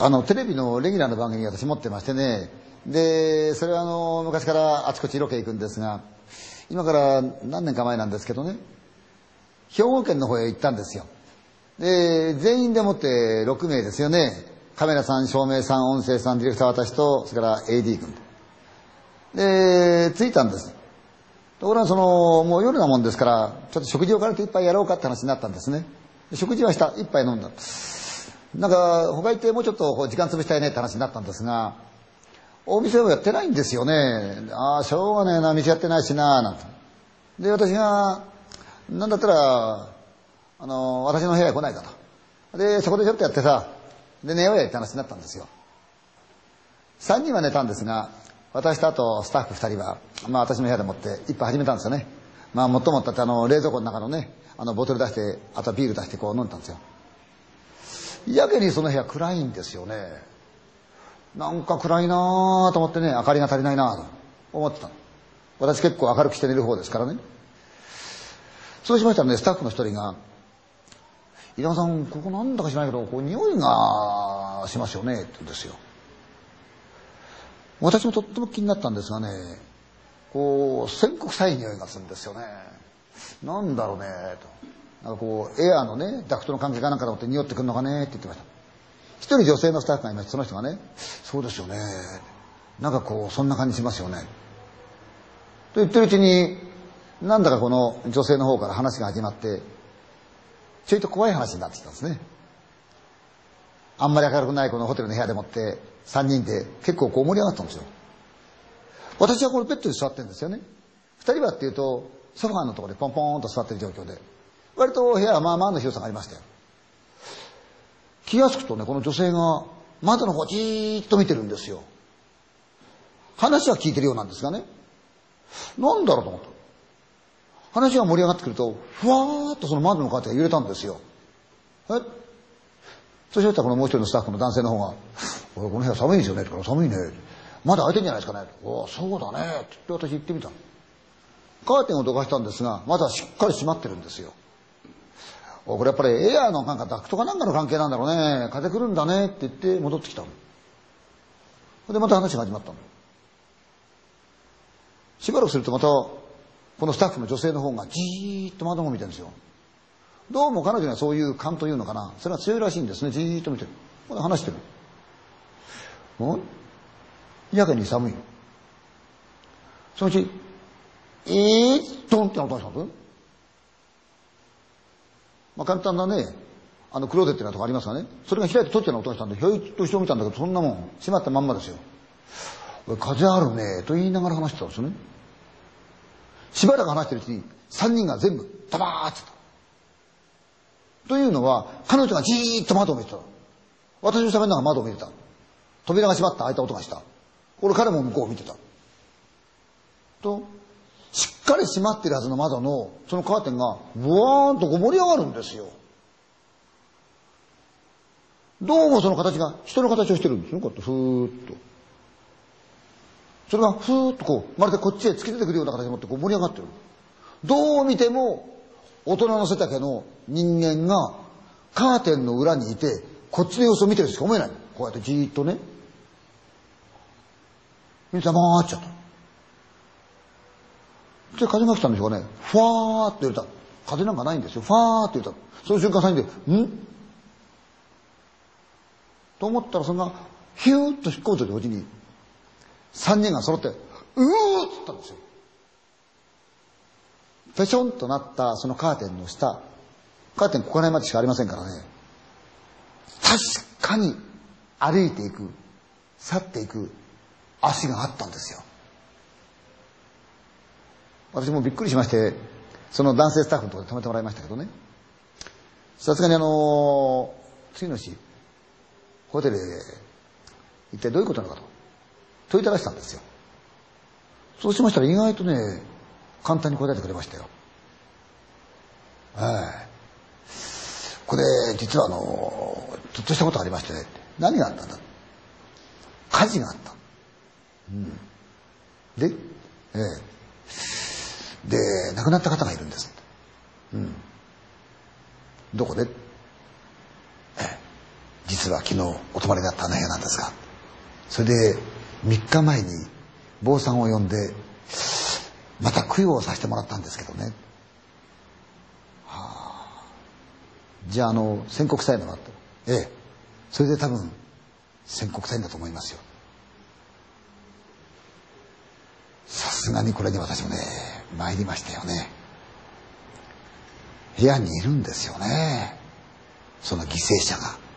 あのテレビのレギュラーの番組私持ってましてね。でそれはあの昔からあちこちロケ行くんですが今から何年か前なんですけどね。兵庫県の方へ行ったんですよ。で全員でもって6名ですよね。カメラさん照明さん音声さんディレクター私とそれから AD 君で着いたんです。ところがそのもう夜なもんですからちょっと食事を兼ねて一杯やろうかって話になったんですね。食事はした一杯飲んだ。なんか他行ってもうちょっと時間潰したいねって話になったんですがお店をやってないんですよね。ああしょうがねえな。店やってないしな。なんて。で私がなんだったらあの私の部屋へ来ないかと。でそこでちょっとやってさで寝ようやって話になったんですよ。3人は寝たんですが私とあとスタッフ2人は、まあ、私の部屋でもって一杯始めたんですよね。まあもっともったってあの冷蔵庫の中のねあのボトル出してあとビール出してこう飲んでたんですよ。やけにその部屋暗いんですよね。なんか暗いなと思ってね明かりが足りないなと思ってた私結構明るくして寝る方ですからね。そうしましたらねスタッフの一人が「稲川さんここなんだか知らないけどこう匂いがしますよね」って言うんですよ。私もとっても気になったんですがねこう線香臭い匂いがするんですよね。なんだろうねと。なんかこうエアーのねダクトの関係かなんかと思って匂ってくるのかねって言ってました。一人女性のスタッフがいましてその人がね「そうですよね。なんかこうそんな感じしますよね」と言ってるうちになんだかこの女性の方から話が始まってちょいと怖い話になってきたんですね。あんまり明るくないこのホテルの部屋でもって3人で結構こう盛り上がったんですよ。私はこのベッドに座ってるんですよね。2人はっていうとソファーのところでポンポンと座ってる状況で。割と部屋はまあまあの広さがありましたよ気が付くとねこの女性が窓の方じーっと見てるんですよ。話は聞いてるようなんですがね。なんだろうと思った。話が盛り上がってくるとふわーっとその窓のカーテンが揺れたんですよ。え？そしたらこのもう一人のスタッフの男性の方が「俺この部屋寒いんですよね」とか「寒いね」まだ開いてんじゃないですかね」おそうだね」って言って私行ってみたカーテンをどかしたんですがまだしっかり閉まってるんですよ。これやっぱりエアーのなんかダクトかなんかの関係なんだろうね。風来るんだねって言って戻ってきたの。でまた話が始まったの。しばらくするとまたこのスタッフの女性の方がじーっと窓を見てるんですよ。どうも彼女にはそういう勘というのかな。それが強いらしいんですね。じーっと見てる。これ話してる。んやけに寒いそのうちえー、ドンって音がしたんですまあ簡単なねあのクローゼットなとこありますがねそれが開いて取っての音がしたんでひょいっと後ろ見たんだけどそんなもん。閉まったまんまですよ。風あるねと言いながら話してたんですよね。しばらく話してるうちに3人が全部ダバーったというのは彼女がじーっと窓を見てた私の喋りなが窓を見てた。扉が閉まった。開いた音がした。俺彼も向こうを見てた。とかり閉まってるはずの窓のそのカーテンがブワーンとこう盛り上がるんですよ。どうもその形が人の形をしてるんですよ。こうやってふーっと。それがふーっとこうまるでこっちへ突き出てくるような形でもってこう盛り上がってる。どう見ても大人の背丈の人間がカーテンの裏にいてこっちの様子を見てるしか思えない。こうやってじーっとね。みんな黙っちゃった。で風が来たんでしょうかね。ふわーって揺れた。風なんかないんですよ。ふわーって揺れた。その瞬間3人で「ん?」と思ったらそんなヒューッと引っ込むと同時に3人が揃って「うー!」っつったんですよ。ぺちょんとなったそのカーテンの下カーテンここら辺までしかありませんからね。確かに歩いていく去っていく足があったんですよ。私もびっくりしましてその男性スタッフのところで止めてもらいましたけどね。さすがにあの次の日ホテルへ一体どういうことなのかと。問いただしたんですよ。そうしましたら意外とね簡単に答えてくれましたよ。はい。これ実はあのちょっとしたことがありましてね何があったんだ。火事があった、うん、でええ。で亡くなった方がいるんです。うん。どこで？ええ。実は昨日お泊まりだったあの部屋なんですが。それで3日前に坊さんを呼んでまた供養をさせてもらったんですけどね。はあ。じゃああの宣告さえもらったええ。それで多分宣告さいんだと思いますよさすがにこれに私もね参りましたよね。部屋にいるんですよね。その犠牲者が。